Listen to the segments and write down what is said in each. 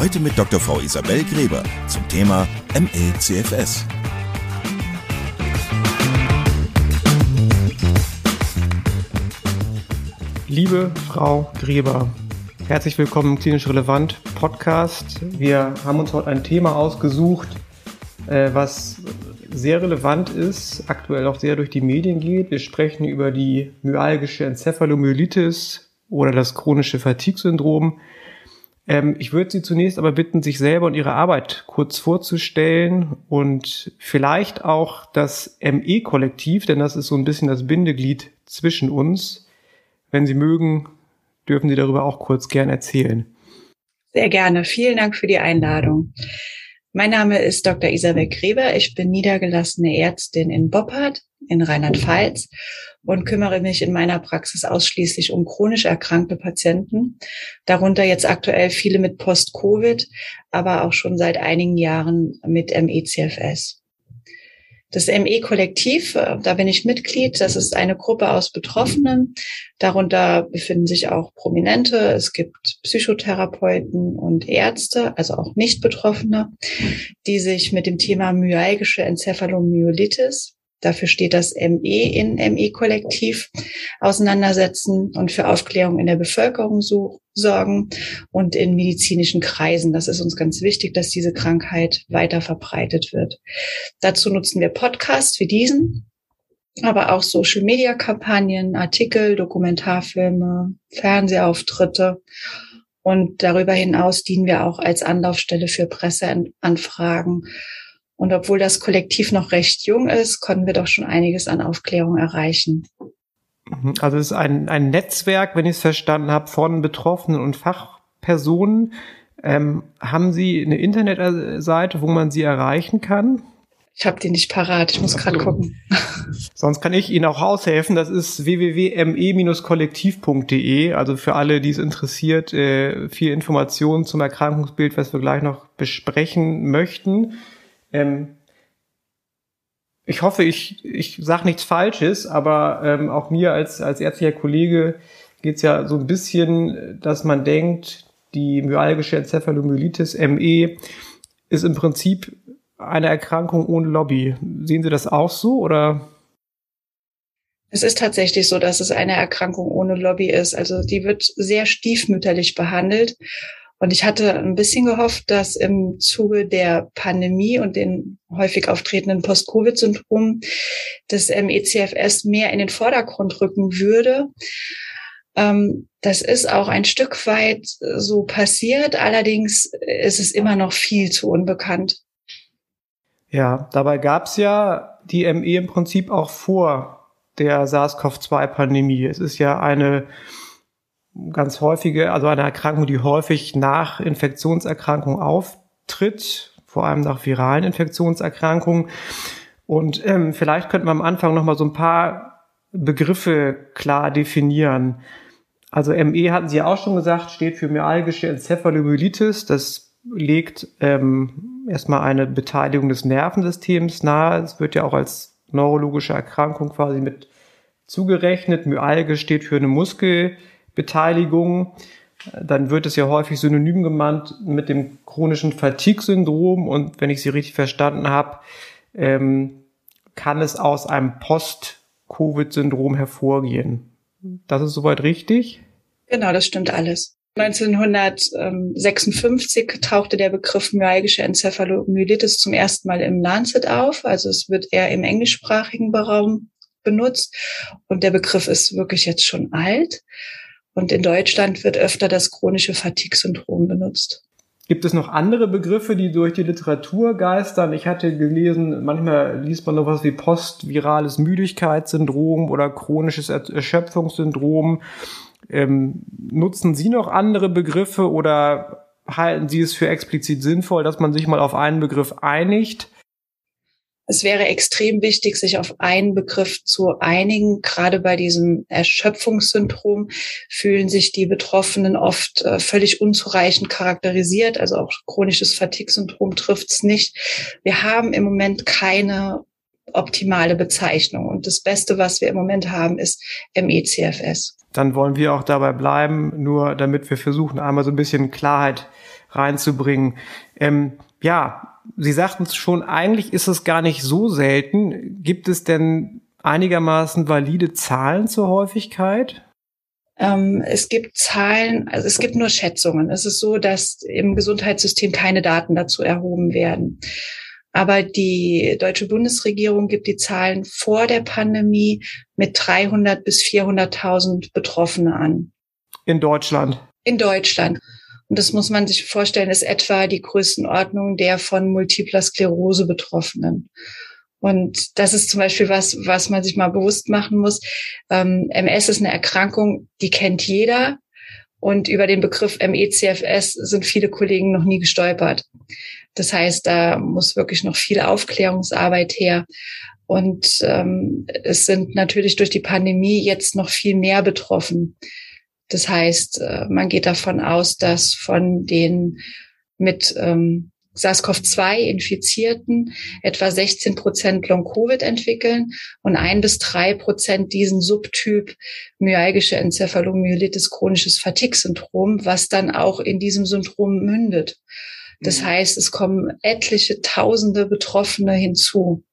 Heute mit Dr. Frau Isabel Gräber zum Thema ME-CFS. Liebe Frau Gräber, herzlich willkommen im Klinisch Relevant Podcast. Wir haben uns heute ein Thema ausgesucht, äh, was sehr relevant ist, aktuell auch sehr durch die Medien geht. Wir sprechen über die myalgische Enzephalomyelitis oder das chronische Fatigue-Syndrom. Ähm, ich würde Sie zunächst aber bitten, sich selber und Ihre Arbeit kurz vorzustellen und vielleicht auch das ME-Kollektiv, denn das ist so ein bisschen das Bindeglied zwischen uns. Wenn Sie mögen, dürfen Sie darüber auch kurz gern erzählen. Sehr gerne. Vielen Dank für die Einladung. Mein Name ist Dr. Isabel Gräber. Ich bin niedergelassene Ärztin in Boppard in Rheinland-Pfalz und kümmere mich in meiner Praxis ausschließlich um chronisch erkrankte Patienten, darunter jetzt aktuell viele mit Post-Covid, aber auch schon seit einigen Jahren mit ME-CFS. Das ME-Kollektiv, äh, da bin ich Mitglied. Das ist eine Gruppe aus Betroffenen. Darunter befinden sich auch Prominente. Es gibt Psychotherapeuten und Ärzte, also auch Nicht-Betroffene, die sich mit dem Thema myalgische Enzephalomyelitis dafür steht das ME in ME-Kollektiv, auseinandersetzen und für Aufklärung in der Bevölkerung so, sorgen und in medizinischen Kreisen. Das ist uns ganz wichtig, dass diese Krankheit weiter verbreitet wird. Dazu nutzen wir Podcasts wie diesen, aber auch Social-Media-Kampagnen, Artikel, Dokumentarfilme, Fernsehauftritte. Und darüber hinaus dienen wir auch als Anlaufstelle für Presseanfragen und obwohl das Kollektiv noch recht jung ist, konnten wir doch schon einiges an Aufklärung erreichen. Mhm. Also es ist ein, ein Netzwerk, wenn ich es verstanden habe, von Betroffenen und Fachpersonen. Ähm, haben Sie eine Internetseite, wo man Sie erreichen kann? Ich habe die nicht parat, ich muss gerade gucken. Sonst kann ich Ihnen auch aushelfen. Das ist www.me-kollektiv.de. Also für alle, die es interessiert, äh, viel Informationen zum Erkrankungsbild, was wir gleich noch besprechen möchten. Ähm, ich hoffe, ich, ich sage nichts Falsches, aber ähm, auch mir als, als ärztlicher Kollege geht es ja so ein bisschen, dass man denkt, die myalgische Enzephalomyelitis ME ist im Prinzip eine Erkrankung ohne Lobby. Sehen Sie das auch so oder? Es ist tatsächlich so, dass es eine Erkrankung ohne Lobby ist. Also die wird sehr stiefmütterlich behandelt und ich hatte ein bisschen gehofft, dass im Zuge der Pandemie und den häufig auftretenden Post-Covid-Syndrom das MECFS mehr in den Vordergrund rücken würde. Ähm, das ist auch ein Stück weit so passiert. Allerdings ist es immer noch viel zu unbekannt. Ja, dabei gab es ja die ME im Prinzip auch vor der SARS-CoV-2-Pandemie. Es ist ja eine ganz häufige, also eine Erkrankung, die häufig nach Infektionserkrankung auftritt, vor allem nach viralen Infektionserkrankungen. Und ähm, vielleicht könnten wir am Anfang noch mal so ein paar Begriffe klar definieren. Also ME hatten Sie ja auch schon gesagt, steht für myalgische Enzephalomyelitis. Das legt ähm, erstmal eine Beteiligung des Nervensystems nahe. Es wird ja auch als neurologische Erkrankung quasi mit zugerechnet. Myalge steht für eine Muskel Beteiligung. Dann wird es ja häufig synonym genannt mit dem chronischen Fatigue-Syndrom. Und wenn ich Sie richtig verstanden habe, ähm, kann es aus einem Post-Covid-Syndrom hervorgehen. Das ist soweit richtig? Genau, das stimmt alles. 1956 tauchte der Begriff myalgische Enzephalomyelitis zum ersten Mal im Lancet auf. Also es wird eher im englischsprachigen Raum benutzt. Und der Begriff ist wirklich jetzt schon alt. Und in Deutschland wird öfter das chronische Fatigue-Syndrom benutzt. Gibt es noch andere Begriffe, die durch die Literatur geistern? Ich hatte gelesen, manchmal liest man noch was wie postvirales Müdigkeitssyndrom oder chronisches Erschöpfungssyndrom. Ähm, nutzen Sie noch andere Begriffe oder halten Sie es für explizit sinnvoll, dass man sich mal auf einen Begriff einigt? Es wäre extrem wichtig, sich auf einen Begriff zu einigen. Gerade bei diesem Erschöpfungssyndrom fühlen sich die Betroffenen oft äh, völlig unzureichend charakterisiert. Also auch chronisches Fatigue-Syndrom trifft es nicht. Wir haben im Moment keine optimale Bezeichnung. Und das Beste, was wir im Moment haben, ist MECFS. Dann wollen wir auch dabei bleiben, nur damit wir versuchen, einmal so ein bisschen Klarheit reinzubringen. Ähm, ja, Sie sagten es schon, eigentlich ist es gar nicht so selten. Gibt es denn einigermaßen valide Zahlen zur Häufigkeit? Ähm, es gibt Zahlen, also es gibt nur Schätzungen. Es ist so, dass im Gesundheitssystem keine Daten dazu erhoben werden. Aber die deutsche Bundesregierung gibt die Zahlen vor der Pandemie mit 300 bis 400.000 Betroffene an. In Deutschland? In Deutschland. Und das muss man sich vorstellen, ist etwa die Größenordnung der von multipler Sklerose Betroffenen. Und das ist zum Beispiel was, was man sich mal bewusst machen muss. Ähm, MS ist eine Erkrankung, die kennt jeder. Und über den Begriff MECFS sind viele Kollegen noch nie gestolpert. Das heißt, da muss wirklich noch viel Aufklärungsarbeit her. Und ähm, es sind natürlich durch die Pandemie jetzt noch viel mehr betroffen. Das heißt, äh, man geht davon aus, dass von den mit ähm, SARS-CoV-2 Infizierten etwa 16 Prozent Long-Covid entwickeln und ein bis drei Prozent diesen Subtyp myalgische Enzephalomyelitis chronisches Fatigue-Syndrom, was dann auch in diesem Syndrom mündet. Das mhm. heißt, es kommen etliche Tausende Betroffene hinzu.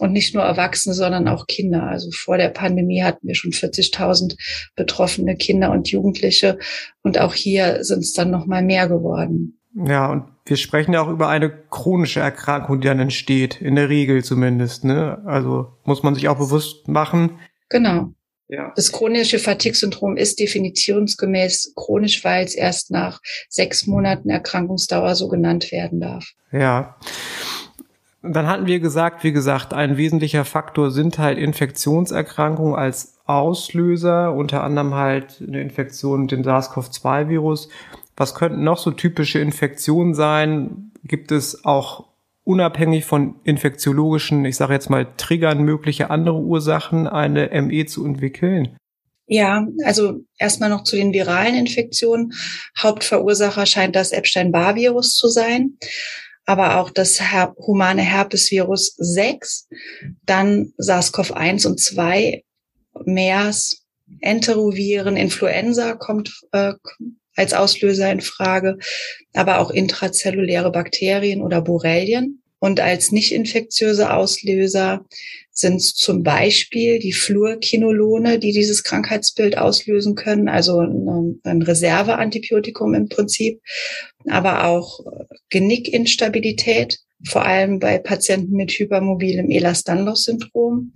Und nicht nur Erwachsene, sondern auch Kinder. Also vor der Pandemie hatten wir schon 40.000 betroffene Kinder und Jugendliche. Und auch hier sind es dann noch mal mehr geworden. Ja, und wir sprechen ja auch über eine chronische Erkrankung, die dann entsteht, in der Regel zumindest. Ne? Also muss man sich auch bewusst machen. Genau. Ja. Das chronische Fatigue-Syndrom ist definitionsgemäß chronisch, weil es erst nach sechs Monaten Erkrankungsdauer so genannt werden darf. Ja. Dann hatten wir gesagt, wie gesagt, ein wesentlicher Faktor sind halt Infektionserkrankungen als Auslöser, unter anderem halt eine Infektion mit dem SARS-CoV-2-Virus. Was könnten noch so typische Infektionen sein? Gibt es auch unabhängig von infektiologischen, ich sage jetzt mal, Triggern mögliche andere Ursachen, eine ME zu entwickeln? Ja, also erstmal noch zu den viralen Infektionen. Hauptverursacher scheint das Epstein-Barr-Virus zu sein aber auch das Her humane Herpesvirus 6, dann SARS-CoV-1 und 2, MERS, Enteroviren, Influenza kommt äh, als Auslöser in Frage, aber auch intrazelluläre Bakterien oder Borrelien. Und als nicht infektiöse Auslöser sind zum Beispiel die Fluorkinolone, die dieses Krankheitsbild auslösen können, also ein, Reserveantibiotikum im Prinzip, aber auch Genickinstabilität, vor allem bei Patienten mit hypermobilem Ehlers-Danlos-Syndrom.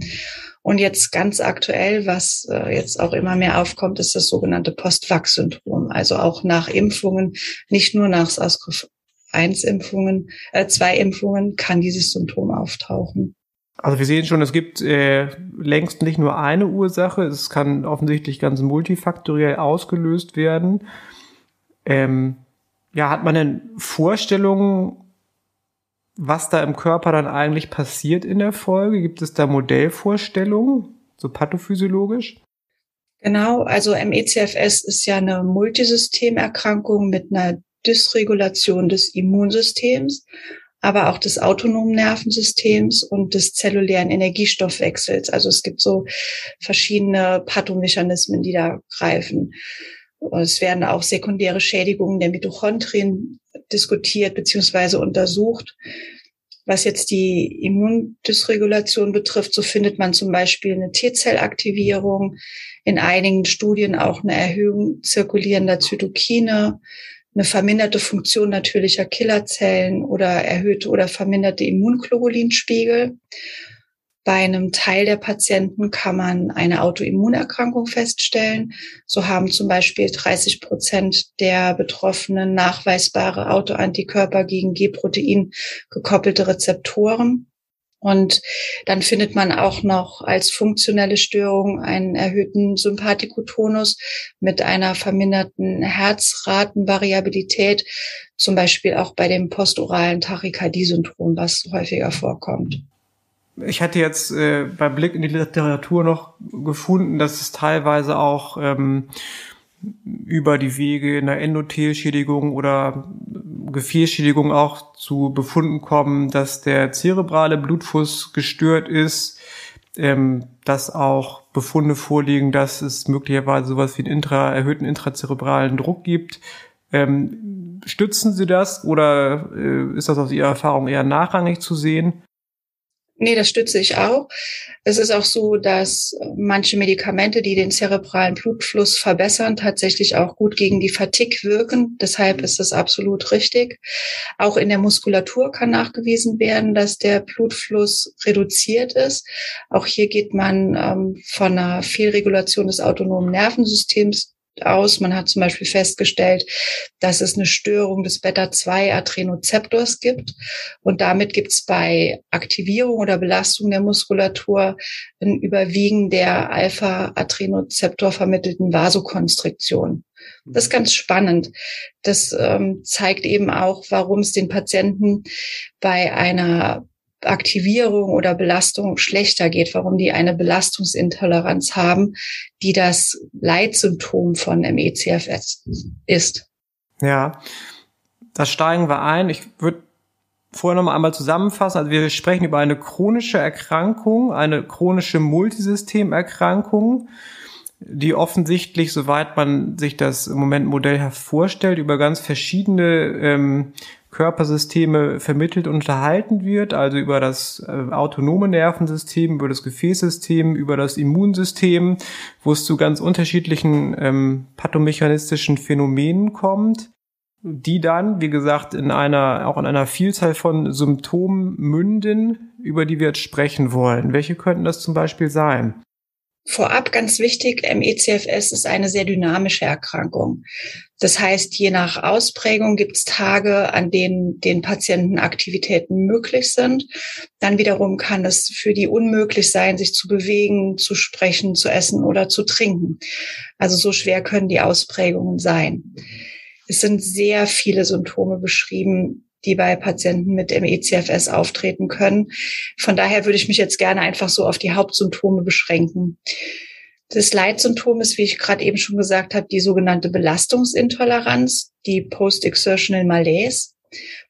Und jetzt ganz aktuell, was äh, jetzt auch immer mehr aufkommt, ist das sogenannte Post-Vax-Syndrom. Also auch nach Impfungen, nicht nur nach SARS-CoV-1-Impfungen, äh, zwei Impfungen kann dieses Symptom auftauchen. Also wir sehen schon, es gibt äh, längst nicht nur eine Ursache. Es kann offensichtlich ganz multifaktoriell ausgelöst werden. Ähm, ja, hat man denn Vorstellungen, was da im Körper dann eigentlich passiert in der Folge? Gibt es da Modellvorstellungen, so pathophysiologisch? Genau, also MECFS ist ja eine Multisystemerkrankung mit einer Dysregulation des Immunsystems aber auch des autonomen Nervensystems und des zellulären Energiestoffwechsels. Also es gibt so verschiedene Pathomechanismen, die da greifen. Es werden auch sekundäre Schädigungen der Mitochondrien diskutiert beziehungsweise untersucht. Was jetzt die Immundysregulation betrifft, so findet man zum Beispiel eine T-Zellaktivierung, in einigen Studien auch eine Erhöhung zirkulierender Zytokine, eine verminderte Funktion natürlicher Killerzellen oder erhöhte oder verminderte Immunglobulinspiegel. Bei einem Teil der Patienten kann man eine Autoimmunerkrankung feststellen. So haben zum Beispiel 30 Prozent der Betroffenen nachweisbare Autoantikörper gegen G-Protein gekoppelte Rezeptoren. Und dann findet man auch noch als funktionelle Störung einen erhöhten Sympathikotonus mit einer verminderten Herzratenvariabilität, zum Beispiel auch bei dem postoralen Tachykardie-Syndrom, was häufiger vorkommt. Ich hatte jetzt äh, beim Blick in die Literatur noch gefunden, dass es teilweise auch ähm, über die Wege einer Endothelschädigung oder Gefäßschädigung auch zu Befunden kommen, dass der zerebrale Blutfluss gestört ist, ähm, dass auch Befunde vorliegen, dass es möglicherweise sowas wie einen intra, erhöhten intrazerebralen Druck gibt. Ähm, stützen Sie das oder äh, ist das aus Ihrer Erfahrung eher nachrangig zu sehen? Nee, das stütze ich auch. Es ist auch so, dass manche Medikamente, die den zerebralen Blutfluss verbessern, tatsächlich auch gut gegen die Fatigue wirken. Deshalb ist es absolut richtig. Auch in der Muskulatur kann nachgewiesen werden, dass der Blutfluss reduziert ist. Auch hier geht man ähm, von einer Fehlregulation des autonomen Nervensystems aus. Man hat zum Beispiel festgestellt, dass es eine Störung des Beta-2-Adrenozeptors gibt. Und damit gibt es bei Aktivierung oder Belastung der Muskulatur ein Überwiegen der Alpha-Adrenozeptor vermittelten Vasokonstriktion. Das ist ganz spannend. Das ähm, zeigt eben auch, warum es den Patienten bei einer Aktivierung oder Belastung schlechter geht, warum die eine Belastungsintoleranz haben, die das Leitsymptom von MECFS ist. Ja, das steigen wir ein. Ich würde vorher noch mal einmal zusammenfassen. Also wir sprechen über eine chronische Erkrankung, eine chronische Multisystemerkrankung, die offensichtlich, soweit man sich das im Moment Modell vorstellt, über ganz verschiedene ähm, Körpersysteme vermittelt und unterhalten wird, also über das äh, autonome Nervensystem, über das Gefäßsystem, über das Immunsystem, wo es zu ganz unterschiedlichen ähm, pathomechanistischen Phänomenen kommt, die dann, wie gesagt, in einer, auch in einer Vielzahl von Symptomen münden, über die wir jetzt sprechen wollen. Welche könnten das zum Beispiel sein? Vorab ganz wichtig, MECFS ist eine sehr dynamische Erkrankung. Das heißt, je nach Ausprägung gibt es Tage, an denen den Patienten Aktivitäten möglich sind. Dann wiederum kann es für die unmöglich sein, sich zu bewegen, zu sprechen, zu essen oder zu trinken. Also so schwer können die Ausprägungen sein. Es sind sehr viele Symptome beschrieben, die bei Patienten mit MECFS auftreten können. Von daher würde ich mich jetzt gerne einfach so auf die Hauptsymptome beschränken. Das Leitsymptom ist, wie ich gerade eben schon gesagt habe, die sogenannte Belastungsintoleranz, die Post-Exertional Malaise.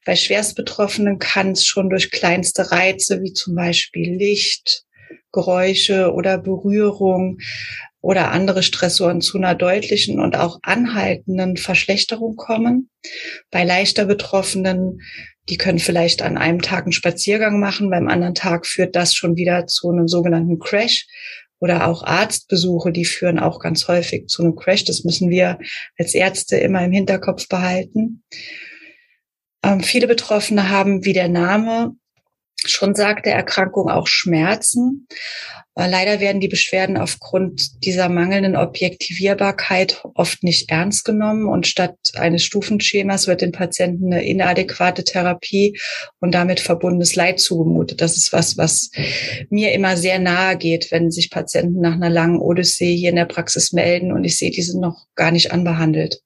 Bei Schwerstbetroffenen kann es schon durch kleinste Reize wie zum Beispiel Licht, Geräusche oder Berührung oder andere Stressoren zu einer deutlichen und auch anhaltenden Verschlechterung kommen. Bei leichter Betroffenen, die können vielleicht an einem Tag einen Spaziergang machen, beim anderen Tag führt das schon wieder zu einem sogenannten Crash oder auch Arztbesuche, die führen auch ganz häufig zu einem Crash. Das müssen wir als Ärzte immer im Hinterkopf behalten. Ähm, viele Betroffene haben, wie der Name schon sagt, der Erkrankung auch Schmerzen. Leider werden die Beschwerden aufgrund dieser mangelnden Objektivierbarkeit oft nicht ernst genommen und statt eines Stufenschemas wird den Patienten eine inadäquate Therapie und damit verbundenes Leid zugemutet. Das ist was, was mir immer sehr nahe geht, wenn sich Patienten nach einer langen Odyssee hier in der Praxis melden und ich sehe, die sind noch gar nicht anbehandelt.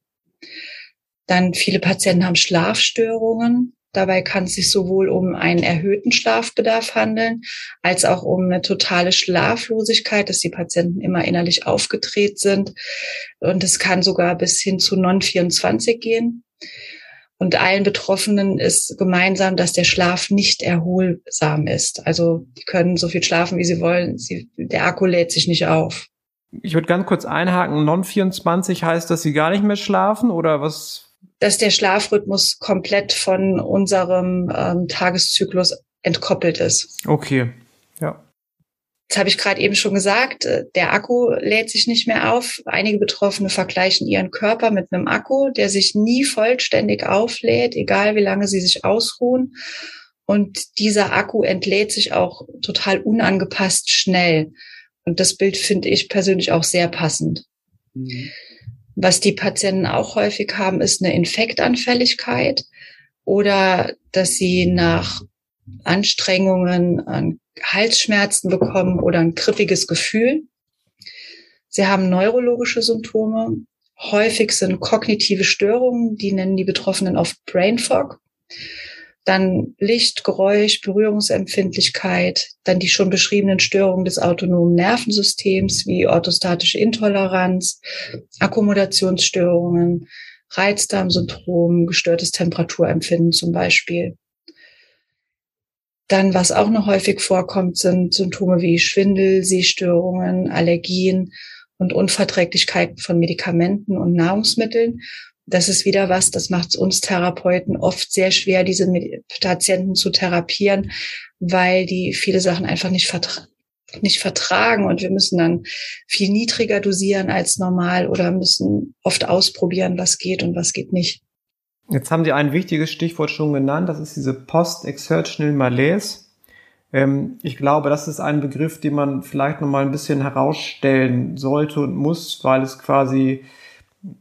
Dann viele Patienten haben Schlafstörungen. Dabei kann es sich sowohl um einen erhöhten Schlafbedarf handeln, als auch um eine totale Schlaflosigkeit, dass die Patienten immer innerlich aufgedreht sind. Und es kann sogar bis hin zu Non-24 gehen. Und allen Betroffenen ist gemeinsam, dass der Schlaf nicht erholsam ist. Also die können so viel schlafen, wie sie wollen. Sie, der Akku lädt sich nicht auf. Ich würde ganz kurz einhaken. Non-24 heißt, dass sie gar nicht mehr schlafen oder was dass der Schlafrhythmus komplett von unserem ähm, Tageszyklus entkoppelt ist. Okay, ja. Das habe ich gerade eben schon gesagt, äh, der Akku lädt sich nicht mehr auf. Einige Betroffene vergleichen ihren Körper mit einem Akku, der sich nie vollständig auflädt, egal wie lange sie sich ausruhen. Und dieser Akku entlädt sich auch total unangepasst schnell. Und das Bild finde ich persönlich auch sehr passend. Mhm. Was die Patienten auch häufig haben, ist eine Infektanfälligkeit oder dass sie nach Anstrengungen, Halsschmerzen bekommen oder ein krippiges Gefühl. Sie haben neurologische Symptome. Häufig sind kognitive Störungen, die nennen die Betroffenen oft Brain Fog. Dann Licht, Geräusch, Berührungsempfindlichkeit, dann die schon beschriebenen Störungen des autonomen Nervensystems wie orthostatische Intoleranz, Akkommodationsstörungen, Reizdarmsyndrom, gestörtes Temperaturempfinden zum Beispiel. Dann, was auch noch häufig vorkommt, sind Symptome wie Schwindel, Sehstörungen, Allergien und Unverträglichkeiten von Medikamenten und Nahrungsmitteln. Das ist wieder was, das macht uns Therapeuten oft sehr schwer, diese Patienten zu therapieren, weil die viele Sachen einfach nicht, vertra nicht vertragen und wir müssen dann viel niedriger dosieren als normal oder müssen oft ausprobieren, was geht und was geht nicht. Jetzt haben Sie ein wichtiges Stichwort schon genannt, das ist diese Post-Exertional Malaise. Ähm, ich glaube, das ist ein Begriff, den man vielleicht noch mal ein bisschen herausstellen sollte und muss, weil es quasi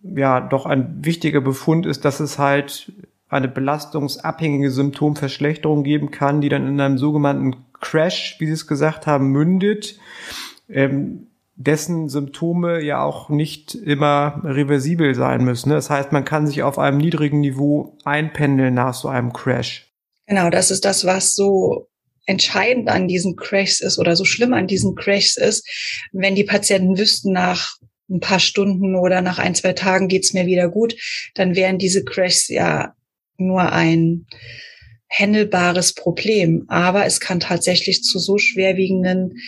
ja doch ein wichtiger Befund ist, dass es halt eine belastungsabhängige Symptomverschlechterung geben kann, die dann in einem sogenannten Crash, wie Sie es gesagt haben, mündet, ähm, dessen Symptome ja auch nicht immer reversibel sein müssen. Das heißt, man kann sich auf einem niedrigen Niveau einpendeln nach so einem Crash. Genau, das ist das, was so entscheidend an diesen Crashs ist oder so schlimm an diesen Crashs ist, wenn die Patienten wüssten, nach ein paar Stunden oder nach ein, zwei Tagen geht's mir wieder gut, dann wären diese Crashs ja nur ein händelbares Problem. Aber es kann tatsächlich zu so schwerwiegenden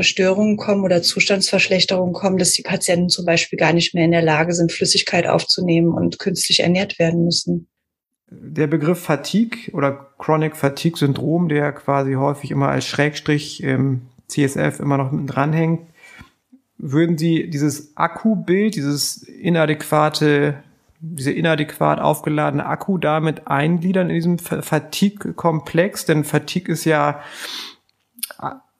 Störungen kommen oder Zustandsverschlechterungen kommen, dass die Patienten zum Beispiel gar nicht mehr in der Lage sind, Flüssigkeit aufzunehmen und künstlich ernährt werden müssen. Der Begriff Fatigue oder Chronic Fatigue Syndrom, der quasi häufig immer als Schrägstrich im CSF immer noch dranhängt, würden Sie dieses Akkubild, dieses inadäquate, diese inadäquat aufgeladene Akku damit eingliedern in diesem Fatigue-Komplex? Denn Fatigue ist ja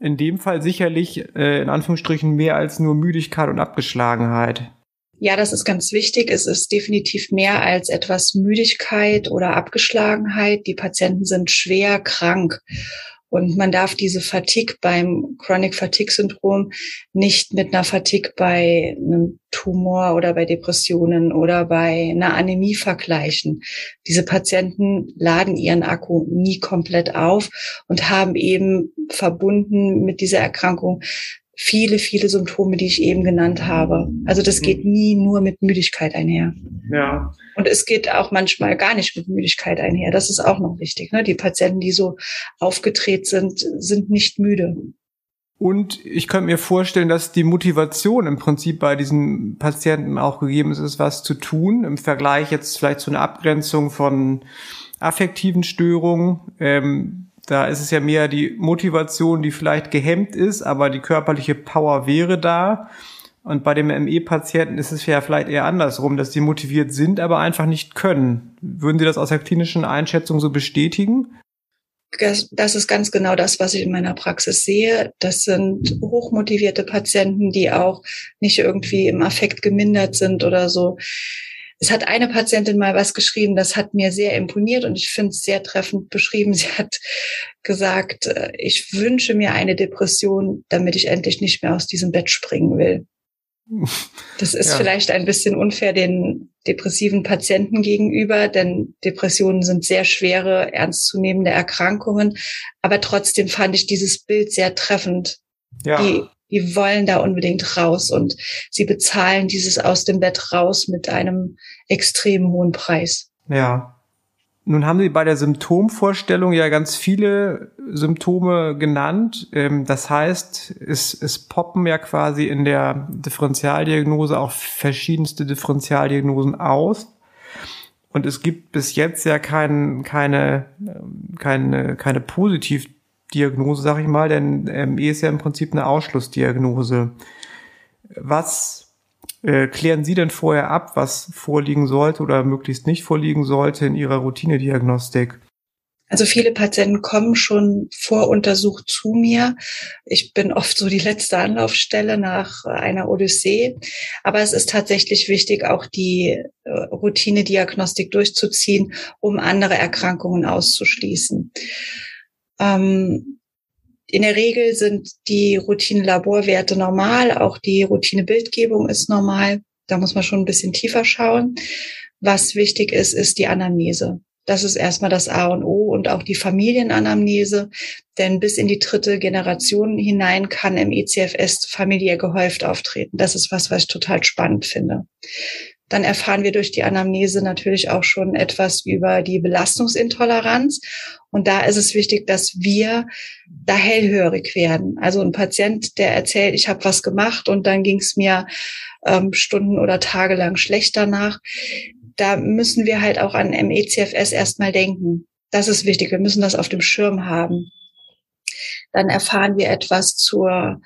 in dem Fall sicherlich äh, in Anführungsstrichen mehr als nur Müdigkeit und Abgeschlagenheit. Ja, das ist ganz wichtig. Es ist definitiv mehr als etwas Müdigkeit oder Abgeschlagenheit. Die Patienten sind schwer krank. Und man darf diese Fatigue beim Chronic Fatigue Syndrom nicht mit einer Fatigue bei einem Tumor oder bei Depressionen oder bei einer Anämie vergleichen. Diese Patienten laden ihren Akku nie komplett auf und haben eben verbunden mit dieser Erkrankung viele, viele Symptome, die ich eben genannt habe. Also das geht mhm. nie nur mit Müdigkeit einher. Ja. Und es geht auch manchmal gar nicht mit Müdigkeit einher. Das ist auch noch wichtig. Ne? Die Patienten, die so aufgedreht sind, sind nicht müde. Und ich könnte mir vorstellen, dass die Motivation im Prinzip bei diesen Patienten auch gegeben ist, was zu tun, im Vergleich jetzt vielleicht zu einer Abgrenzung von affektiven Störungen. Ähm, da ist es ja mehr die Motivation, die vielleicht gehemmt ist, aber die körperliche Power wäre da. Und bei dem ME-Patienten ist es ja vielleicht eher andersrum, dass die motiviert sind, aber einfach nicht können. Würden Sie das aus der klinischen Einschätzung so bestätigen? Das, das ist ganz genau das, was ich in meiner Praxis sehe. Das sind hochmotivierte Patienten, die auch nicht irgendwie im Affekt gemindert sind oder so. Es hat eine Patientin mal was geschrieben, das hat mir sehr imponiert und ich finde es sehr treffend beschrieben. Sie hat gesagt, äh, ich wünsche mir eine Depression, damit ich endlich nicht mehr aus diesem Bett springen will. Das ist ja. vielleicht ein bisschen unfair den depressiven Patienten gegenüber, denn Depressionen sind sehr schwere, ernstzunehmende Erkrankungen. Aber trotzdem fand ich dieses Bild sehr treffend. Ja. Die die wollen da unbedingt raus und sie bezahlen dieses aus dem Bett raus mit einem extrem hohen Preis. Ja. Nun haben Sie bei der Symptomvorstellung ja ganz viele Symptome genannt. Ähm, das heißt, es, es poppen ja quasi in der Differentialdiagnose auch verschiedenste Differentialdiagnosen aus. Und es gibt bis jetzt ja kein, keine, keine, keine positiv Diagnose, sag ich mal, denn ME ist ja im Prinzip eine Ausschlussdiagnose. Was äh, klären Sie denn vorher ab, was vorliegen sollte oder möglichst nicht vorliegen sollte in Ihrer Routinediagnostik? Also viele Patienten kommen schon voruntersucht zu mir. Ich bin oft so die letzte Anlaufstelle nach einer Odyssee. Aber es ist tatsächlich wichtig, auch die äh, Routinediagnostik durchzuziehen, um andere Erkrankungen auszuschließen. Ähm, in der Regel sind die Routine-Laborwerte normal, auch die Routine-Bildgebung ist normal. Da muss man schon ein bisschen tiefer schauen. Was wichtig ist, ist die Anamnese. Das ist erstmal das A und O und auch die Familienanamnese, denn bis in die dritte Generation hinein kann im ECFS familiär gehäuft auftreten. Das ist was, was ich total spannend finde. Dann erfahren wir durch die Anamnese natürlich auch schon etwas über die Belastungsintoleranz. Und da ist es wichtig, dass wir da hellhörig werden. Also ein Patient, der erzählt, ich habe was gemacht und dann ging es mir ähm, Stunden oder Tage lang schlecht danach da müssen wir halt auch an MECFS erstmal denken. Das ist wichtig. Wir müssen das auf dem Schirm haben. Dann erfahren wir etwas zur,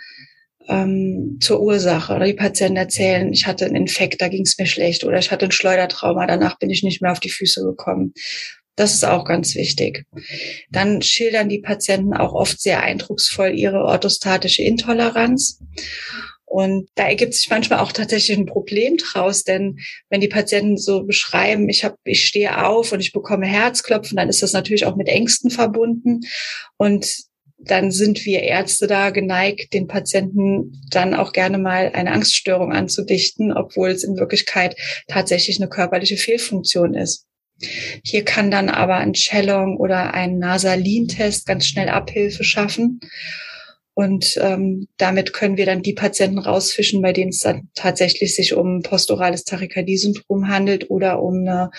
ähm, zur Ursache. Oder die Patienten erzählen, ich hatte einen Infekt, da ging es mir schlecht. Oder ich hatte ein Schleudertrauma, danach bin ich nicht mehr auf die Füße gekommen. Das ist auch ganz wichtig. Dann schildern die Patienten auch oft sehr eindrucksvoll ihre orthostatische Intoleranz. Und da ergibt sich manchmal auch tatsächlich ein Problem draus, denn wenn die Patienten so beschreiben, ich habe, ich stehe auf und ich bekomme Herzklopfen, dann ist das natürlich auch mit Ängsten verbunden. Und dann sind wir Ärzte da geneigt, den Patienten dann auch gerne mal eine Angststörung anzudichten, obwohl es in Wirklichkeit tatsächlich eine körperliche Fehlfunktion ist. Hier kann dann aber ein Chellong oder ein Nasalin-Test ganz schnell Abhilfe schaffen. Und ähm, damit können wir dann die Patienten rausfischen, bei denen es dann tatsächlich sich um postorales Tachykardie-Syndrom handelt oder um eine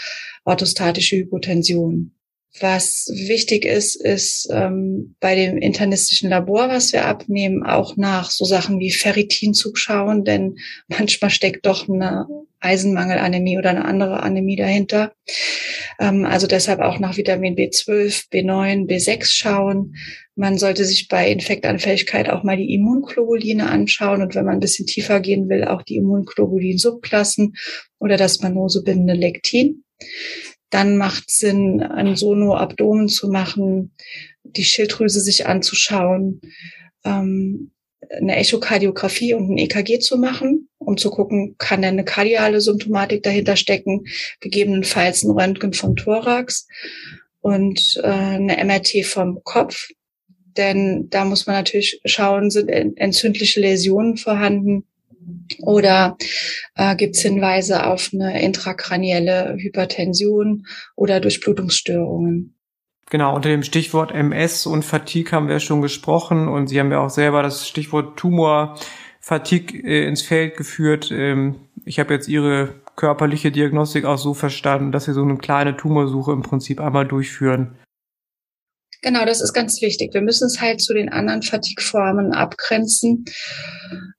orthostatische Hypotension. Was wichtig ist, ist ähm, bei dem internistischen Labor, was wir abnehmen, auch nach so Sachen wie Ferritin zu schauen, denn manchmal steckt doch eine Eisenmangelanämie oder eine andere Anämie dahinter. Ähm, also deshalb auch nach Vitamin B12, B9, B6 schauen. Man sollte sich bei Infektanfälligkeit auch mal die Immunklobuline anschauen und wenn man ein bisschen tiefer gehen will, auch die Immunglobulin-Subklassen oder das manosobindende Lektin. Dann macht Sinn, ein Sono-Abdomen zu machen, die Schilddrüse sich anzuschauen, ähm, eine Echokardiographie und ein EKG zu machen, um zu gucken, kann denn eine kardiale Symptomatik dahinter stecken, gegebenenfalls ein Röntgen vom Thorax und äh, eine MRT vom Kopf. Denn da muss man natürlich schauen, sind entzündliche Läsionen vorhanden oder äh, gibt es Hinweise auf eine intrakranielle Hypertension oder Durchblutungsstörungen. Genau, unter dem Stichwort MS und Fatigue haben wir schon gesprochen und Sie haben ja auch selber das Stichwort Tumor Fatigue äh, ins Feld geführt. Ähm, ich habe jetzt Ihre körperliche Diagnostik auch so verstanden, dass Sie so eine kleine Tumorsuche im Prinzip einmal durchführen. Genau, das ist ganz wichtig. Wir müssen es halt zu den anderen Fatigue-Formen abgrenzen.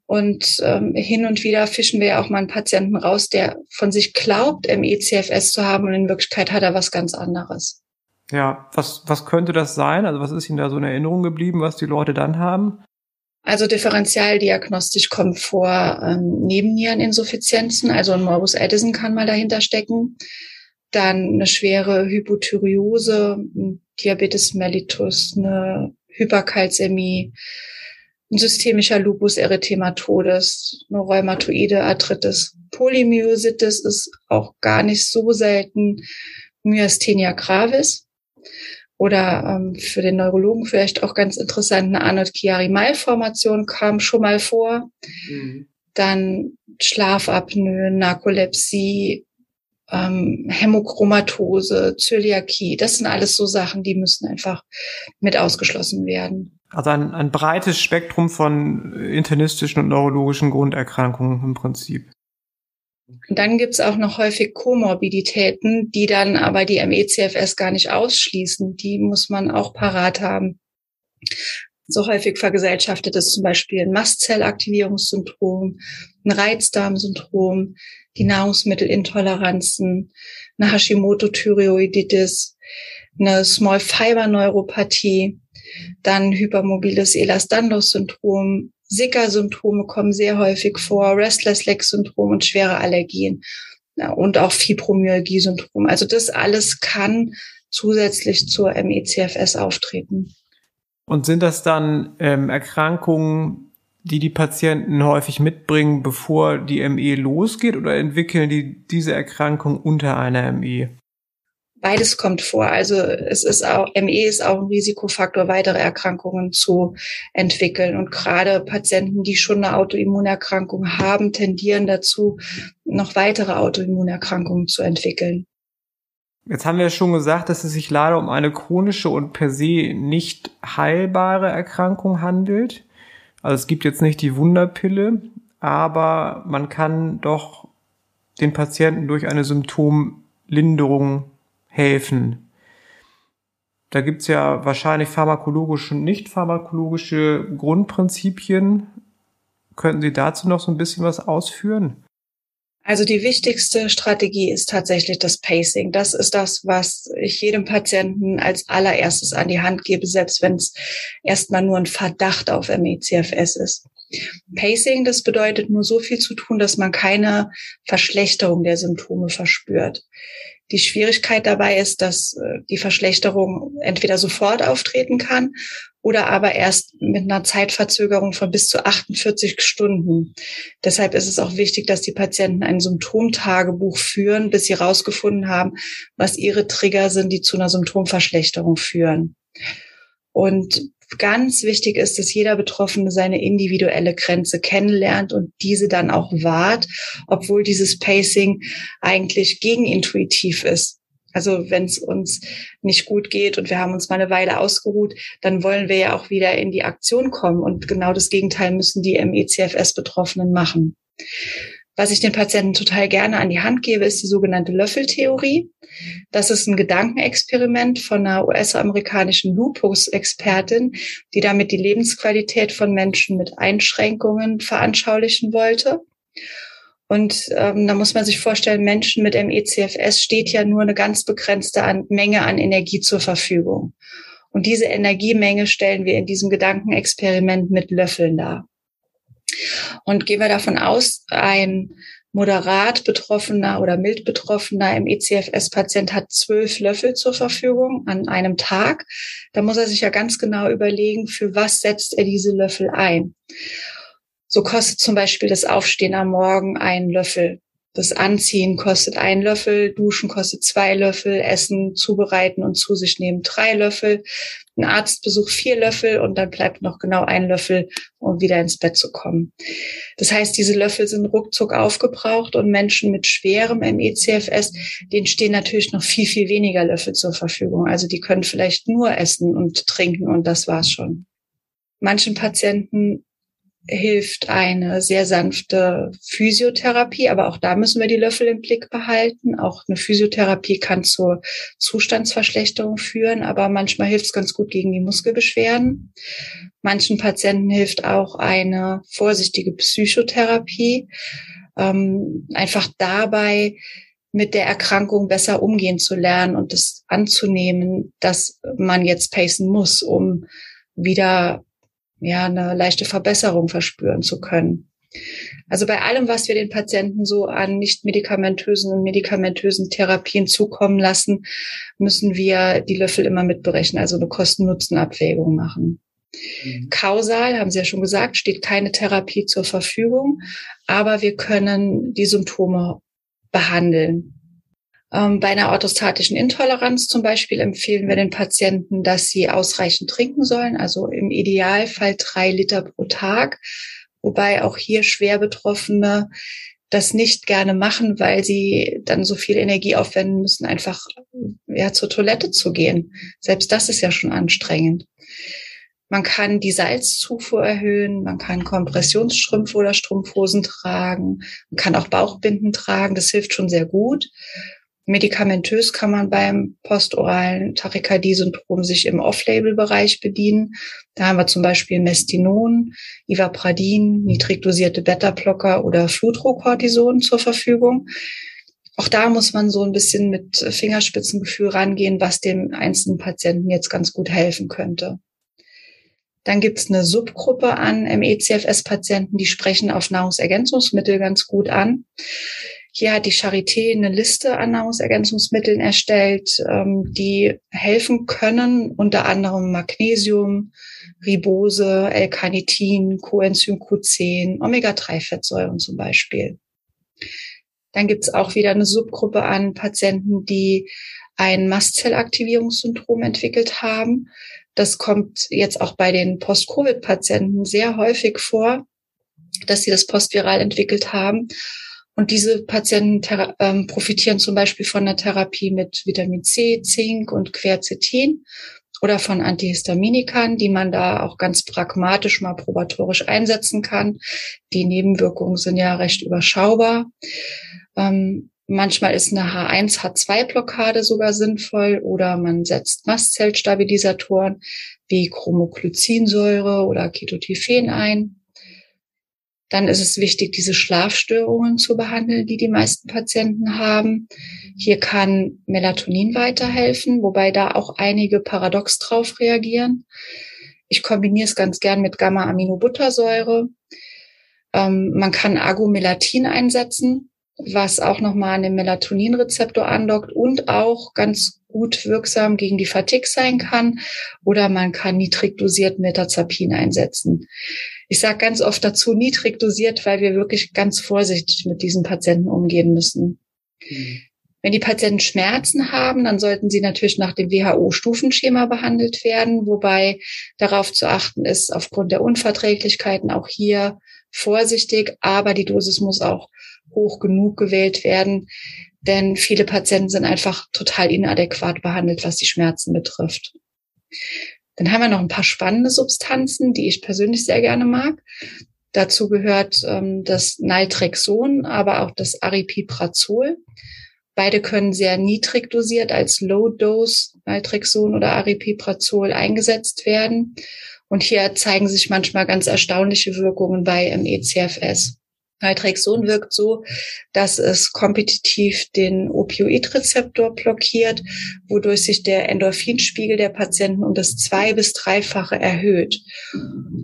Und ähm, hin und wieder fischen wir ja auch mal einen Patienten raus, der von sich glaubt, MECFS zu haben und in Wirklichkeit hat er was ganz anderes. Ja, was, was könnte das sein? Also was ist Ihnen da so in Erinnerung geblieben, was die Leute dann haben? Also differentialdiagnostisch kommen vor ähm, Nebenniereninsuffizienzen, also ein Morbus Addison kann mal dahinter stecken. Dann eine schwere Hypothyreose, ein Diabetes mellitus, eine Hyperkalzämie, ein systemischer Lupus erythematodes, eine rheumatoide Arthritis. Polymyositis ist auch gar nicht so selten. Myasthenia gravis oder ähm, für den Neurologen vielleicht auch ganz interessant, eine Arnold-Chiari-Malformation kam schon mal vor. Mhm. Dann Schlafapnoe, Narkolepsie, ähm, Hämochromatose, Zöliakie. Das sind alles so Sachen, die müssen einfach mit ausgeschlossen werden. Also ein, ein breites Spektrum von internistischen und neurologischen Grunderkrankungen im Prinzip. Und dann gibt's auch noch häufig Komorbiditäten, die dann aber die MECFS gar nicht ausschließen. Die muss man auch parat haben. So häufig vergesellschaftet ist zum Beispiel ein Mastzellaktivierungssyndrom, ein Reizdarmsyndrom, die Nahrungsmittelintoleranzen, eine Hashimoto-Thyreoiditis, eine Small Fiber Neuropathie, dann hypermobiles Ehlers-Danlos-Syndrom, Zika-Symptome kommen sehr häufig vor, Restless-Leg-Syndrom und schwere Allergien ja, und auch Fibromyalgie-Syndrom. Also das alles kann zusätzlich zur MECFS auftreten. Und sind das dann ähm, Erkrankungen, die die Patienten häufig mitbringen, bevor die ME losgeht, oder entwickeln die diese Erkrankung unter einer ME? Beides kommt vor. Also es ist auch, ME ist auch ein Risikofaktor, weitere Erkrankungen zu entwickeln. Und gerade Patienten, die schon eine Autoimmunerkrankung haben, tendieren dazu, noch weitere Autoimmunerkrankungen zu entwickeln. Jetzt haben wir schon gesagt, dass es sich leider um eine chronische und per se nicht heilbare Erkrankung handelt. Also es gibt jetzt nicht die Wunderpille, aber man kann doch den Patienten durch eine Symptomlinderung helfen. Da gibt's ja wahrscheinlich pharmakologische und nicht pharmakologische Grundprinzipien. Könnten Sie dazu noch so ein bisschen was ausführen? Also die wichtigste Strategie ist tatsächlich das Pacing. Das ist das, was ich jedem Patienten als allererstes an die Hand gebe, selbst wenn es erstmal nur ein Verdacht auf MECFS ist. Pacing, das bedeutet nur so viel zu tun, dass man keine Verschlechterung der Symptome verspürt. Die Schwierigkeit dabei ist, dass äh, die Verschlechterung entweder sofort auftreten kann oder aber erst mit einer Zeitverzögerung von bis zu 48 Stunden. Deshalb ist es auch wichtig, dass die Patienten ein Symptomtagebuch führen, bis sie herausgefunden haben, was ihre Trigger sind, die zu einer Symptomverschlechterung führen. Und ganz wichtig ist, dass jeder Betroffene seine individuelle Grenze kennenlernt und diese dann auch wahrt, obwohl dieses Pacing eigentlich gegenintuitiv ist. Also wenn es uns nicht gut geht und wir haben uns mal eine Weile ausgeruht, dann wollen wir ja auch wieder in die Aktion kommen. Und genau das Gegenteil müssen die MECFS-Betroffenen machen. Was ich den Patienten total gerne an die Hand gebe, ist die sogenannte Löffeltheorie. Das ist ein Gedankenexperiment von einer US-amerikanischen Lupus-Expertin, die damit die Lebensqualität von Menschen mit Einschränkungen veranschaulichen wollte. Und ähm, da muss man sich vorstellen, Menschen mit MECFS steht ja nur eine ganz begrenzte an, Menge an Energie zur Verfügung. Und diese Energiemenge stellen wir in diesem Gedankenexperiment mit Löffeln dar. Und gehen wir davon aus, ein moderat betroffener oder mild betroffener MECFS-Patient hat zwölf Löffel zur Verfügung an einem Tag. Da muss er sich ja ganz genau überlegen, für was setzt er diese Löffel ein. So kostet zum Beispiel das Aufstehen am Morgen einen Löffel. Das Anziehen kostet einen Löffel, Duschen kostet zwei Löffel, Essen zubereiten und zu sich nehmen drei Löffel, ein Arztbesuch vier Löffel und dann bleibt noch genau ein Löffel, um wieder ins Bett zu kommen. Das heißt, diese Löffel sind ruckzuck aufgebraucht und Menschen mit schwerem MECFS, denen stehen natürlich noch viel, viel weniger Löffel zur Verfügung. Also die können vielleicht nur essen und trinken und das war's schon. Manchen Patienten hilft eine sehr sanfte Physiotherapie, aber auch da müssen wir die Löffel im Blick behalten. Auch eine Physiotherapie kann zur Zustandsverschlechterung führen, aber manchmal hilft es ganz gut gegen die Muskelbeschwerden. Manchen Patienten hilft auch eine vorsichtige Psychotherapie, ähm, einfach dabei mit der Erkrankung besser umgehen zu lernen und es anzunehmen, dass man jetzt pacen muss, um wieder ja, eine leichte Verbesserung verspüren zu können. Also bei allem, was wir den Patienten so an nicht medikamentösen und medikamentösen Therapien zukommen lassen, müssen wir die Löffel immer mitberechnen, also eine Kosten-Nutzen-Abwägung machen. Mhm. Kausal, haben Sie ja schon gesagt, steht keine Therapie zur Verfügung, aber wir können die Symptome behandeln. Ähm, bei einer orthostatischen Intoleranz zum Beispiel empfehlen wir den Patienten, dass sie ausreichend trinken sollen, also im Idealfall drei Liter pro Tag, wobei auch hier schwer Betroffene das nicht gerne machen, weil sie dann so viel Energie aufwenden müssen, einfach ja, zur Toilette zu gehen. Selbst das ist ja schon anstrengend. Man kann die Salzzufuhr erhöhen, man kann Kompressionsstrümpfe oder Strumpfhosen tragen, man kann auch Bauchbinden tragen, das hilft schon sehr gut. Medikamentös kann man beim postoralen Tachykardie-Syndrom sich im Off-Label-Bereich bedienen. Da haben wir zum Beispiel Mestinon, Ivapradin, nitrikdosierte Beta-Blocker oder Fludrocortison zur Verfügung. Auch da muss man so ein bisschen mit Fingerspitzengefühl rangehen, was dem einzelnen Patienten jetzt ganz gut helfen könnte. Dann gibt es eine Subgruppe an MECFS-Patienten, die sprechen auf Nahrungsergänzungsmittel ganz gut an. Hier hat die Charité eine Liste an Nahrungsergänzungsmitteln erstellt, ähm, die helfen können, unter anderem Magnesium, Ribose, L-Carnitin, Coenzym Q10, Omega-3-Fettsäuren zum Beispiel. Dann gibt es auch wieder eine Subgruppe an Patienten, die ein Mastzellaktivierungssyndrom entwickelt haben. Das kommt jetzt auch bei den Post-Covid-Patienten sehr häufig vor, dass sie das postviral entwickelt haben. Und diese Patienten ähm, profitieren zum Beispiel von der Therapie mit Vitamin C, Zink und Quercetin oder von Antihistaminikern, die man da auch ganz pragmatisch mal probatorisch einsetzen kann. Die Nebenwirkungen sind ja recht überschaubar. Ähm, manchmal ist eine H1, H2-Blockade sogar sinnvoll oder man setzt Mastzellstabilisatoren wie Chromoglycinsäure oder Ketotifen ein. Dann ist es wichtig, diese Schlafstörungen zu behandeln, die die meisten Patienten haben. Hier kann Melatonin weiterhelfen, wobei da auch einige paradox drauf reagieren. Ich kombiniere es ganz gern mit Gamma-Aminobuttersäure. Ähm, man kann Agomelatin einsetzen, was auch nochmal an den Melatoninrezeptor andockt und auch ganz gut wirksam gegen die Fatigue sein kann. Oder man kann niedrig dosiert Metazapin einsetzen. Ich sage ganz oft dazu niedrig dosiert, weil wir wirklich ganz vorsichtig mit diesen Patienten umgehen müssen. Mhm. Wenn die Patienten Schmerzen haben, dann sollten sie natürlich nach dem WHO-Stufenschema behandelt werden, wobei darauf zu achten ist, aufgrund der Unverträglichkeiten auch hier vorsichtig, aber die Dosis muss auch hoch genug gewählt werden, denn viele Patienten sind einfach total inadäquat behandelt, was die Schmerzen betrifft. Dann haben wir noch ein paar spannende Substanzen, die ich persönlich sehr gerne mag. Dazu gehört ähm, das Naltrexon, aber auch das Aripiprazol. Beide können sehr niedrig dosiert als Low-Dose Naltrexon oder Aripiprazol eingesetzt werden. Und hier zeigen sich manchmal ganz erstaunliche Wirkungen bei MECFS. Naltrexon wirkt so, dass es kompetitiv den Opioidrezeptor blockiert, wodurch sich der Endorphinspiegel der Patienten um das zwei- bis dreifache erhöht.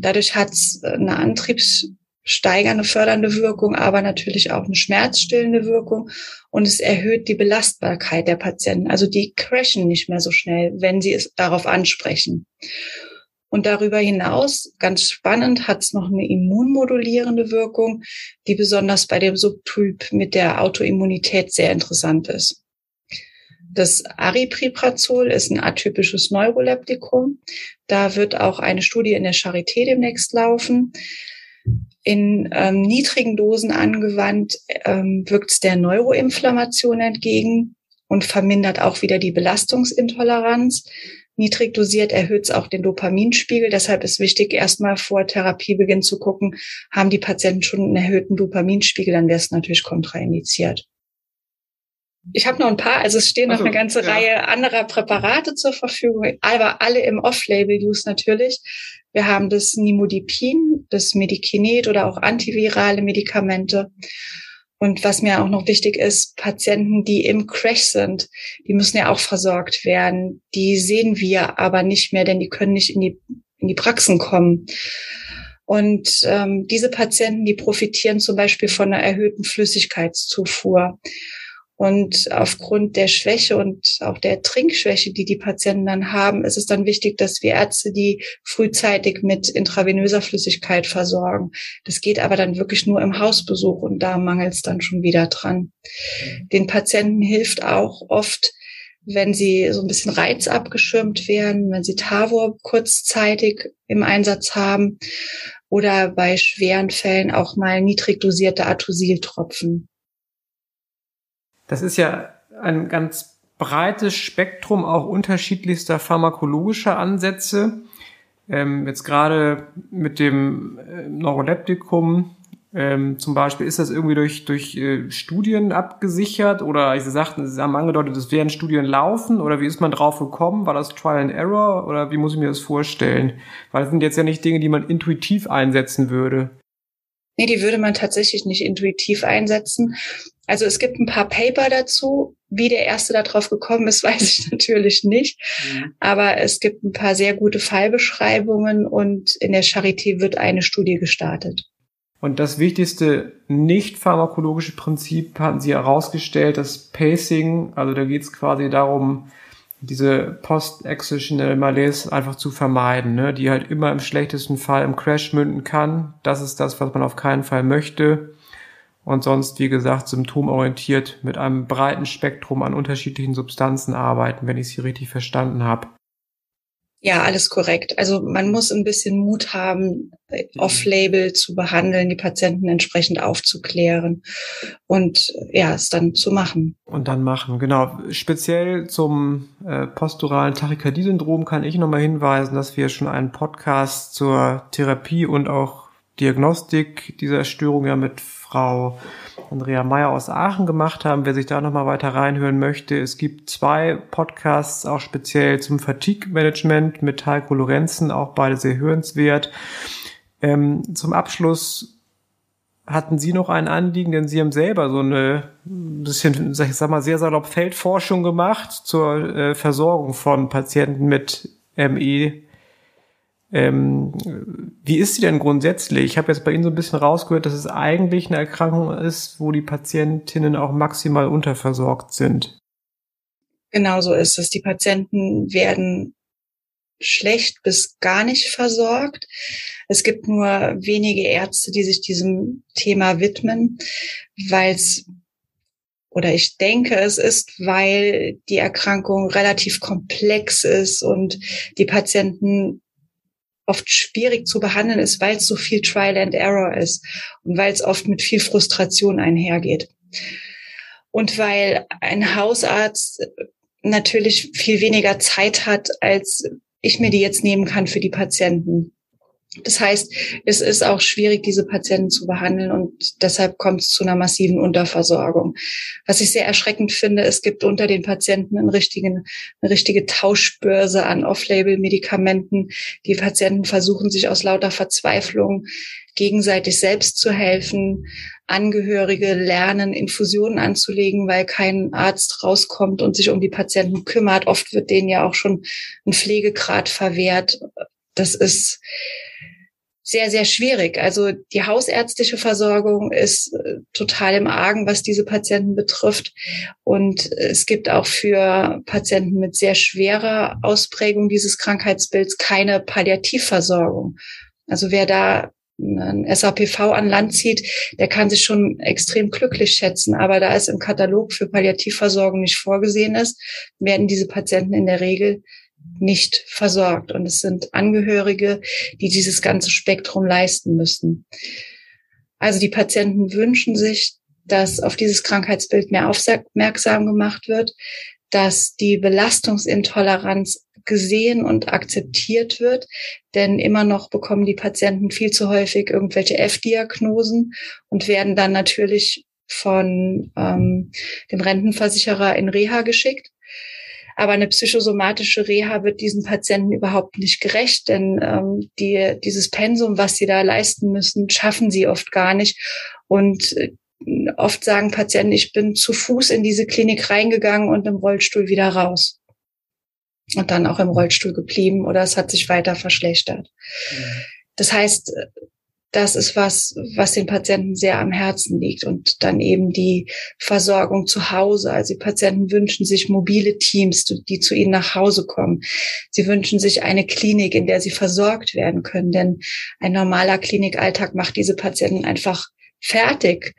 Dadurch hat es eine antriebssteigernde, fördernde Wirkung, aber natürlich auch eine schmerzstillende Wirkung und es erhöht die Belastbarkeit der Patienten. Also die crashen nicht mehr so schnell, wenn sie es darauf ansprechen. Und darüber hinaus, ganz spannend, hat es noch eine immunmodulierende Wirkung, die besonders bei dem Subtyp mit der Autoimmunität sehr interessant ist. Das Aripiprazol ist ein atypisches Neuroleptikum. Da wird auch eine Studie in der Charité demnächst laufen. In ähm, niedrigen Dosen angewandt ähm, wirkt es der Neuroinflammation entgegen und vermindert auch wieder die Belastungsintoleranz. Niedrig dosiert erhöht es auch den Dopaminspiegel. Deshalb ist wichtig, erstmal vor Therapiebeginn zu gucken, haben die Patienten schon einen erhöhten Dopaminspiegel, dann wäre es natürlich kontraindiziert. Ich habe noch ein paar, also es stehen noch also, eine ganze ja. Reihe anderer Präparate zur Verfügung, aber alle im Off-Label-Use natürlich. Wir haben das Nimodipin, das Medikinet oder auch antivirale Medikamente. Und was mir auch noch wichtig ist, Patienten, die im Crash sind, die müssen ja auch versorgt werden. Die sehen wir aber nicht mehr, denn die können nicht in die, in die Praxen kommen. Und ähm, diese Patienten, die profitieren zum Beispiel von einer erhöhten Flüssigkeitszufuhr. Und aufgrund der Schwäche und auch der Trinkschwäche, die die Patienten dann haben, ist es dann wichtig, dass wir Ärzte die frühzeitig mit intravenöser Flüssigkeit versorgen. Das geht aber dann wirklich nur im Hausbesuch und da mangelt es dann schon wieder dran. Den Patienten hilft auch oft, wenn sie so ein bisschen reizabgeschirmt werden, wenn sie Tavor kurzzeitig im Einsatz haben oder bei schweren Fällen auch mal niedrig dosierte Atosiltropfen. Das ist ja ein ganz breites Spektrum auch unterschiedlichster pharmakologischer Ansätze. Ähm, jetzt gerade mit dem äh, Neuroleptikum ähm, zum Beispiel, ist das irgendwie durch, durch äh, Studien abgesichert oder Sie sagten, Sie haben angedeutet, es wären Studien laufen oder wie ist man drauf gekommen? War das Trial and Error oder wie muss ich mir das vorstellen? Weil das sind jetzt ja nicht Dinge, die man intuitiv einsetzen würde. Nee, die würde man tatsächlich nicht intuitiv einsetzen. Also es gibt ein paar Paper dazu. Wie der erste darauf gekommen ist, weiß ich natürlich nicht. Mhm. Aber es gibt ein paar sehr gute Fallbeschreibungen und in der Charité wird eine Studie gestartet. Und das wichtigste nicht pharmakologische Prinzip hatten Sie herausgestellt, das Pacing. Also da geht es quasi darum, diese post-excisional Malaise einfach zu vermeiden, ne? die halt immer im schlechtesten Fall im Crash münden kann. Das ist das, was man auf keinen Fall möchte. Und sonst, wie gesagt, symptomorientiert mit einem breiten Spektrum an unterschiedlichen Substanzen arbeiten, wenn ich sie richtig verstanden habe. Ja, alles korrekt. Also man muss ein bisschen Mut haben, äh, off-label zu behandeln, die Patienten entsprechend aufzuklären und ja, es dann zu machen. Und dann machen, genau. Speziell zum äh, posturalen Tachykardie-Syndrom kann ich nochmal hinweisen, dass wir schon einen Podcast zur Therapie und auch Diagnostik dieser Störung ja mit Frau Andrea Meyer aus Aachen gemacht haben. Wer sich da nochmal weiter reinhören möchte, es gibt zwei Podcasts auch speziell zum Fatigue-Management mit Heiko Lorenzen, auch beide sehr hörenswert. Ähm, zum Abschluss hatten Sie noch ein Anliegen, denn Sie haben selber so eine bisschen, ich sag mal, sehr salopp Feldforschung gemacht zur äh, Versorgung von Patienten mit ME ähm, wie ist sie denn grundsätzlich? Ich habe jetzt bei Ihnen so ein bisschen rausgehört, dass es eigentlich eine Erkrankung ist, wo die Patientinnen auch maximal unterversorgt sind. Genau so ist es. Die Patienten werden schlecht bis gar nicht versorgt. Es gibt nur wenige Ärzte, die sich diesem Thema widmen, weil es oder ich denke, es ist, weil die Erkrankung relativ komplex ist und die Patienten oft schwierig zu behandeln ist, weil es so viel Trial and Error ist und weil es oft mit viel Frustration einhergeht. Und weil ein Hausarzt natürlich viel weniger Zeit hat, als ich mir die jetzt nehmen kann für die Patienten. Das heißt, es ist auch schwierig, diese Patienten zu behandeln und deshalb kommt es zu einer massiven Unterversorgung. Was ich sehr erschreckend finde, es gibt unter den Patienten einen richtigen, eine richtige Tauschbörse an Off-Label-Medikamenten. Die Patienten versuchen sich aus lauter Verzweiflung gegenseitig selbst zu helfen. Angehörige lernen, Infusionen anzulegen, weil kein Arzt rauskommt und sich um die Patienten kümmert. Oft wird denen ja auch schon ein Pflegegrad verwehrt. Das ist sehr, sehr schwierig. Also die hausärztliche Versorgung ist äh, total im Argen, was diese Patienten betrifft. Und es gibt auch für Patienten mit sehr schwerer Ausprägung dieses Krankheitsbilds keine Palliativversorgung. Also wer da ein SAPV an Land zieht, der kann sich schon extrem glücklich schätzen. Aber da es im Katalog für Palliativversorgung nicht vorgesehen ist, werden diese Patienten in der Regel nicht versorgt. Und es sind Angehörige, die dieses ganze Spektrum leisten müssen. Also die Patienten wünschen sich, dass auf dieses Krankheitsbild mehr aufmerksam gemacht wird, dass die Belastungsintoleranz gesehen und akzeptiert wird, denn immer noch bekommen die Patienten viel zu häufig irgendwelche F-Diagnosen und werden dann natürlich von ähm, dem Rentenversicherer in Reha geschickt. Aber eine psychosomatische Reha wird diesen Patienten überhaupt nicht gerecht, denn ähm, die, dieses Pensum, was sie da leisten müssen, schaffen sie oft gar nicht. Und äh, oft sagen Patienten, ich bin zu Fuß in diese Klinik reingegangen und im Rollstuhl wieder raus. Und dann auch im Rollstuhl geblieben oder es hat sich weiter verschlechtert. Mhm. Das heißt, das ist was, was den Patienten sehr am Herzen liegt und dann eben die Versorgung zu Hause. Also die Patienten wünschen sich mobile Teams, die zu ihnen nach Hause kommen. Sie wünschen sich eine Klinik, in der sie versorgt werden können, denn ein normaler Klinikalltag macht diese Patienten einfach fertig.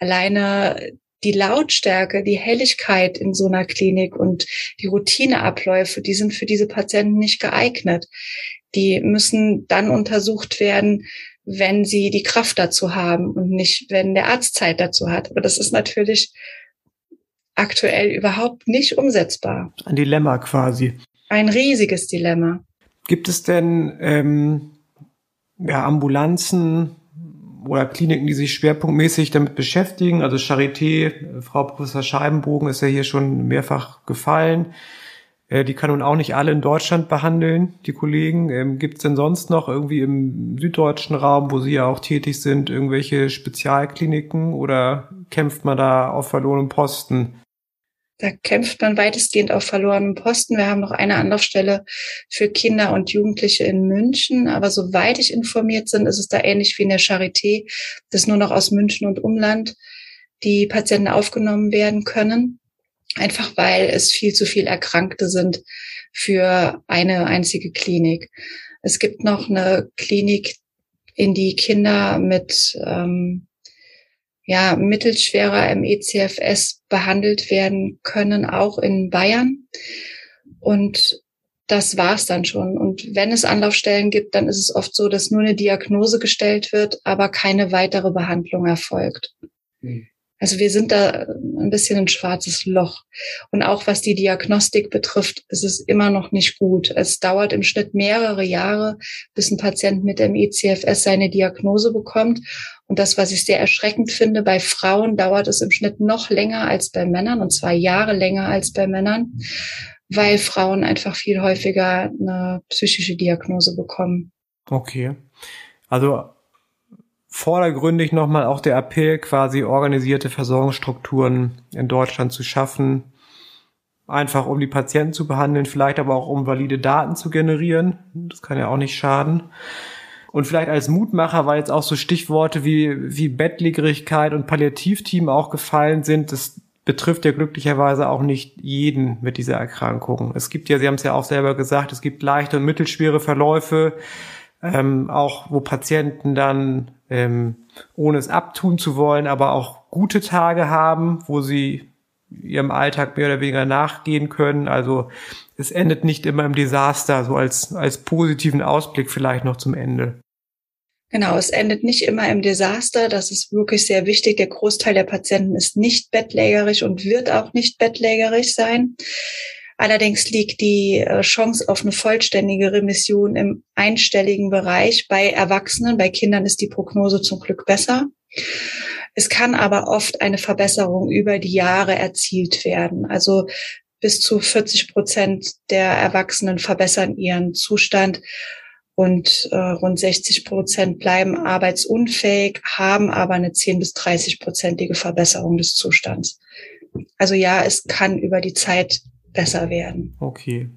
Alleine die Lautstärke, die Helligkeit in so einer Klinik und die Routineabläufe, die sind für diese Patienten nicht geeignet. Die müssen dann untersucht werden, wenn sie die Kraft dazu haben und nicht, wenn der Arzt Zeit dazu hat. Aber das ist natürlich aktuell überhaupt nicht umsetzbar. Ein Dilemma quasi. Ein riesiges Dilemma. Gibt es denn ähm, ja, Ambulanzen oder Kliniken, die sich schwerpunktmäßig damit beschäftigen? Also Charité, Frau Professor Scheibenbogen ist ja hier schon mehrfach gefallen. Äh, die kann nun auch nicht alle in Deutschland behandeln, die Kollegen. Ähm, Gibt es denn sonst noch irgendwie im süddeutschen Raum, wo Sie ja auch tätig sind, irgendwelche Spezialkliniken oder kämpft man da auf verlorenem Posten? Da kämpft man weitestgehend auf verlorenem Posten. Wir haben noch eine Anlaufstelle für Kinder und Jugendliche in München. Aber soweit ich informiert bin, ist es da ähnlich wie in der Charité, dass nur noch aus München und Umland die Patienten aufgenommen werden können. Einfach weil es viel zu viel Erkrankte sind für eine einzige Klinik. Es gibt noch eine Klinik, in die Kinder mit ähm, ja, mittelschwerer MECFS behandelt werden können, auch in Bayern. Und das war's dann schon. Und wenn es Anlaufstellen gibt, dann ist es oft so, dass nur eine Diagnose gestellt wird, aber keine weitere Behandlung erfolgt. Mhm. Also wir sind da ein bisschen ein schwarzes Loch. Und auch was die Diagnostik betrifft, ist es immer noch nicht gut. Es dauert im Schnitt mehrere Jahre, bis ein Patient mit dem ECFS seine Diagnose bekommt. Und das, was ich sehr erschreckend finde, bei Frauen dauert es im Schnitt noch länger als bei Männern, und zwar Jahre länger als bei Männern weil Frauen einfach viel häufiger eine psychische Diagnose bekommen. Okay. Also vordergründig nochmal auch der Appell, quasi organisierte Versorgungsstrukturen in Deutschland zu schaffen, einfach um die Patienten zu behandeln, vielleicht aber auch um valide Daten zu generieren. Das kann ja auch nicht schaden. Und vielleicht als Mutmacher, weil jetzt auch so Stichworte wie, wie Bettlägerigkeit und Palliativteam auch gefallen sind, das betrifft ja glücklicherweise auch nicht jeden mit dieser Erkrankung. Es gibt ja, Sie haben es ja auch selber gesagt, es gibt leichte und mittelschwere Verläufe, ähm, auch wo Patienten dann, ähm, ohne es abtun zu wollen, aber auch gute Tage haben, wo sie ihrem Alltag mehr oder weniger nachgehen können. Also es endet nicht immer im Desaster, so als, als positiven Ausblick vielleicht noch zum Ende. Genau, es endet nicht immer im Desaster. Das ist wirklich sehr wichtig. Der Großteil der Patienten ist nicht bettlägerig und wird auch nicht bettlägerig sein. Allerdings liegt die äh, Chance auf eine vollständige Remission im einstelligen Bereich. Bei Erwachsenen, bei Kindern ist die Prognose zum Glück besser. Es kann aber oft eine Verbesserung über die Jahre erzielt werden. Also bis zu 40 Prozent der Erwachsenen verbessern ihren Zustand und äh, rund 60 Prozent bleiben arbeitsunfähig, haben aber eine 10 bis 30 prozentige Verbesserung des Zustands. Also ja, es kann über die Zeit besser werden. Okay.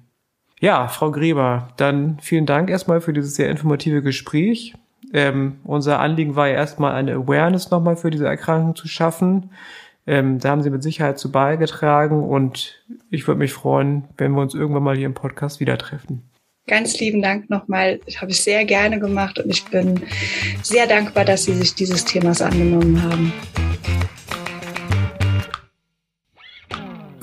Ja, Frau Gräber, dann vielen Dank erstmal für dieses sehr informative Gespräch. Ähm, unser Anliegen war ja erstmal eine Awareness nochmal für diese Erkrankung zu schaffen. Ähm, da haben Sie mit Sicherheit zu beigetragen und ich würde mich freuen, wenn wir uns irgendwann mal hier im Podcast wieder treffen. Ganz lieben Dank nochmal. Das habe ich sehr gerne gemacht und ich bin sehr dankbar, dass Sie sich dieses Themas angenommen haben.